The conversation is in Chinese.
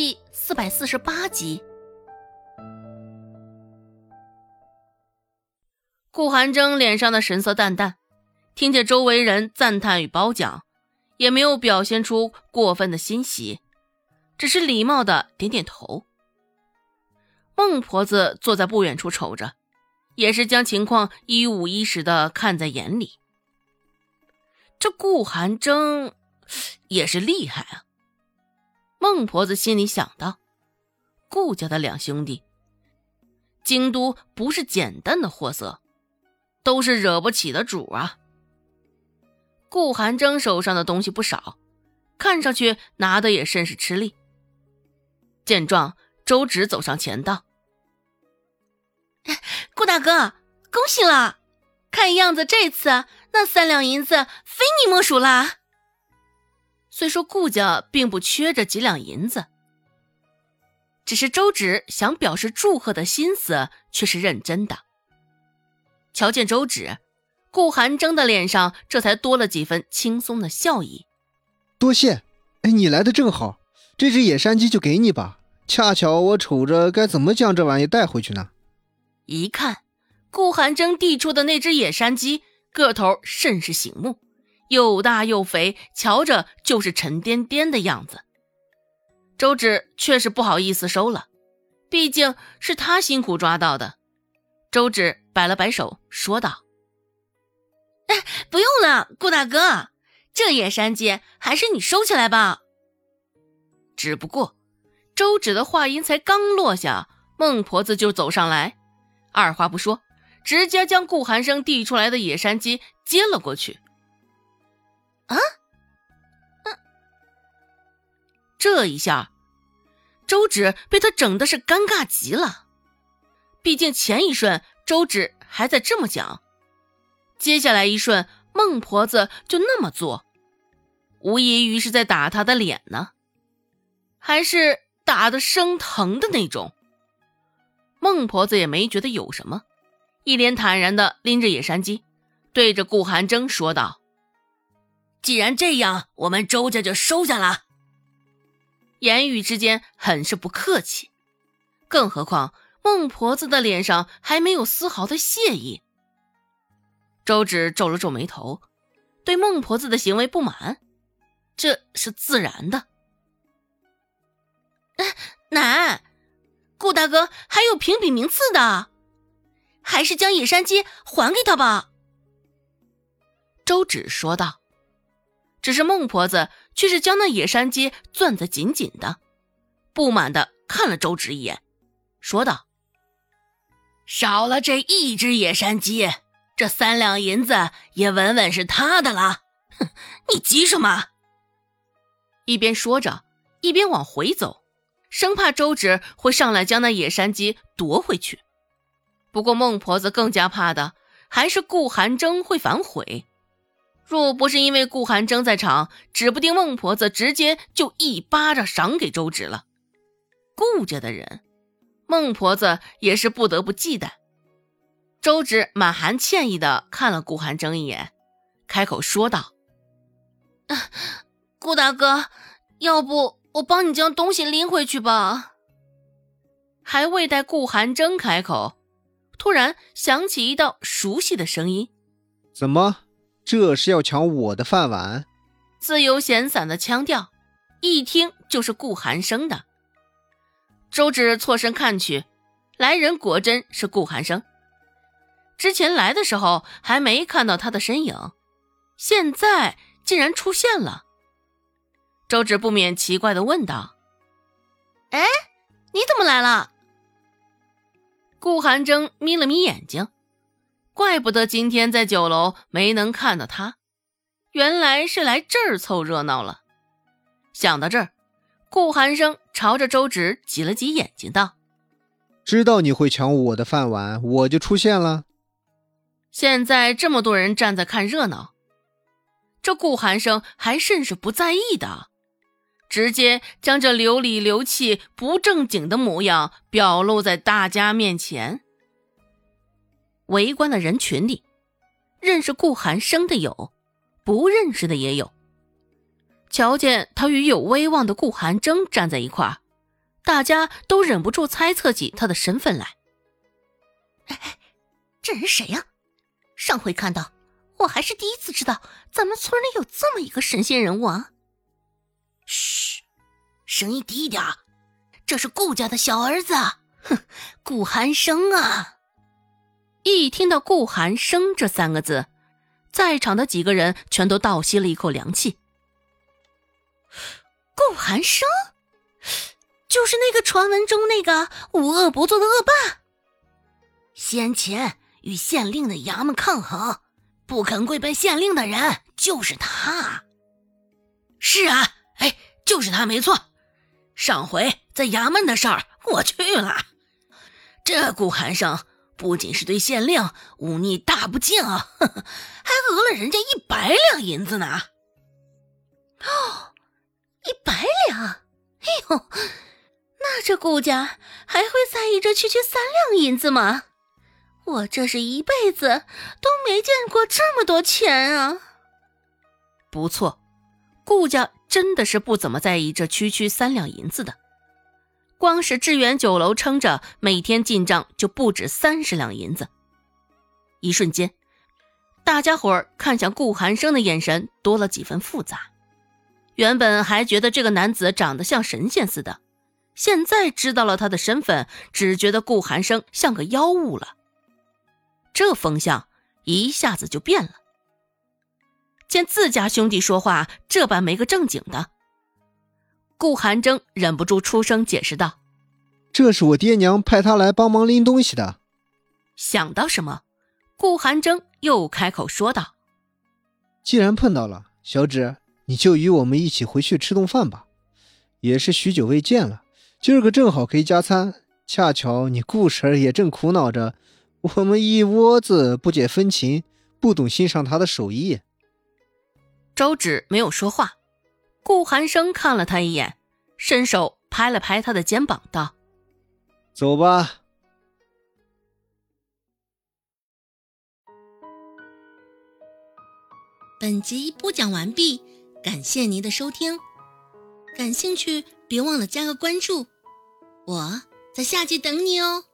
第四百四十八集。顾寒征脸上的神色淡淡，听见周围人赞叹与褒奖，也没有表现出过分的欣喜，只是礼貌的点点头。孟婆子坐在不远处瞅着，也是将情况一五一十的看在眼里。这顾寒征也是厉害啊！孟婆子心里想到：顾家的两兄弟，京都不是简单的货色，都是惹不起的主啊。顾寒征手上的东西不少，看上去拿的也甚是吃力。见状，周芷走上前道：“顾大哥，恭喜了！看样子这次……”那三两银子非你莫属啦。虽说顾家并不缺这几两银子，只是周芷想表示祝贺的心思却是认真的。瞧见周芷，顾寒征的脸上这才多了几分轻松的笑意。多谢，哎，你来的正好，这只野山鸡就给你吧。恰巧我瞅着该怎么将这玩意带回去呢？一看，顾寒征递出的那只野山鸡。个头甚是醒目，又大又肥，瞧着就是沉甸甸的样子。周芷却是不好意思收了，毕竟是他辛苦抓到的。周芷摆了摆手，说道：“哎，不用了，顾大哥，这野山鸡还是你收起来吧。”只不过，周芷的话音才刚落下，孟婆子就走上来，二话不说。直接将顾寒生递出来的野山鸡接了过去。啊，嗯，这一下，周芷被他整的是尴尬极了。毕竟前一瞬周芷还在这么讲，接下来一瞬孟婆子就那么做，无异于是在打他的脸呢，还是打的生疼的那种。孟婆子也没觉得有什么。一脸坦然的拎着野山鸡，对着顾寒征说道：“既然这样，我们周家就收下了。”言语之间很是不客气，更何况孟婆子的脸上还没有丝毫的谢意。周芷皱了皱眉头，对孟婆子的行为不满，这是自然的。奶，顾大哥还有评比名次的。还是将野山鸡还给他吧。”周芷说道。只是孟婆子却是将那野山鸡攥得紧紧的，不满的看了周芷一眼，说道：“少了这一只野山鸡，这三两银子也稳稳是他的了。哼，你急什么？”一边说着，一边往回走，生怕周芷会上来将那野山鸡夺回去。不过孟婆子更加怕的还是顾寒征会反悔，若不是因为顾寒征在场，指不定孟婆子直接就一巴掌赏给周芷了。顾家的人，孟婆子也是不得不忌惮。周芷满含歉意的看了顾寒征一眼，开口说道：“顾大哥，要不我帮你将东西拎回去吧。”还未待顾寒征开口。突然响起一道熟悉的声音：“怎么，这是要抢我的饭碗？”自由闲散的腔调，一听就是顾寒生的。周芷错身看去，来人果真是顾寒生。之前来的时候还没看到他的身影，现在竟然出现了。周芷不免奇怪的问道：“哎，你怎么来了？”顾寒征眯了眯眼睛，怪不得今天在酒楼没能看到他，原来是来这儿凑热闹了。想到这儿，顾寒生朝着周芷挤了挤眼睛，道：“知道你会抢我的饭碗，我就出现了。现在这么多人站在看热闹，这顾寒生还甚是不在意的。”直接将这流里流气、不正经的模样表露在大家面前。围观的人群里，认识顾寒生的有，不认识的也有。瞧见他与有威望的顾寒征站在一块儿，大家都忍不住猜测起他的身份来。哎，这人谁呀？上回看到，我还是第一次知道咱们村里有这么一个神仙人物啊！嘘，声音低一点这是顾家的小儿子，哼，顾寒生啊！一听到“顾寒生”这三个字，在场的几个人全都倒吸了一口凉气。顾寒生，就是那个传闻中那个无恶不作的恶霸。先前与县令的衙门抗衡，不肯跪拜县令的人就是他。是啊，哎，就是他，没错。上回在衙门的事儿，我去了。这顾寒生不仅是对县令忤逆大不敬啊，还讹了人家一百两银子呢。哦。一百两，哎呦，那这顾家还会在意这区区三两银子吗？我这是一辈子都没见过这么多钱啊！不错，顾家真的是不怎么在意这区区三两银子的。光是致远酒楼撑着，每天进账就不止三十两银子。一瞬间，大家伙看向顾寒生的眼神多了几分复杂。原本还觉得这个男子长得像神仙似的，现在知道了他的身份，只觉得顾寒生像个妖物了。这风向一下子就变了。见自家兄弟说话这般没个正经的，顾寒征忍不住出声解释道：“这是我爹娘派他来帮忙拎东西的。”想到什么，顾寒征又开口说道：“既然碰到了，小芷。”你就与我们一起回去吃顿饭吧，也是许久未见了，今儿个正好可以加餐。恰巧你顾婶也正苦恼着，我们一窝子不解风情，不懂欣赏她的手艺。周芷没有说话，顾寒生看了他一眼，伸手拍了拍他的肩膀，道：“走吧。”本集播讲完毕。感谢您的收听，感兴趣别忘了加个关注，我在下集等你哦。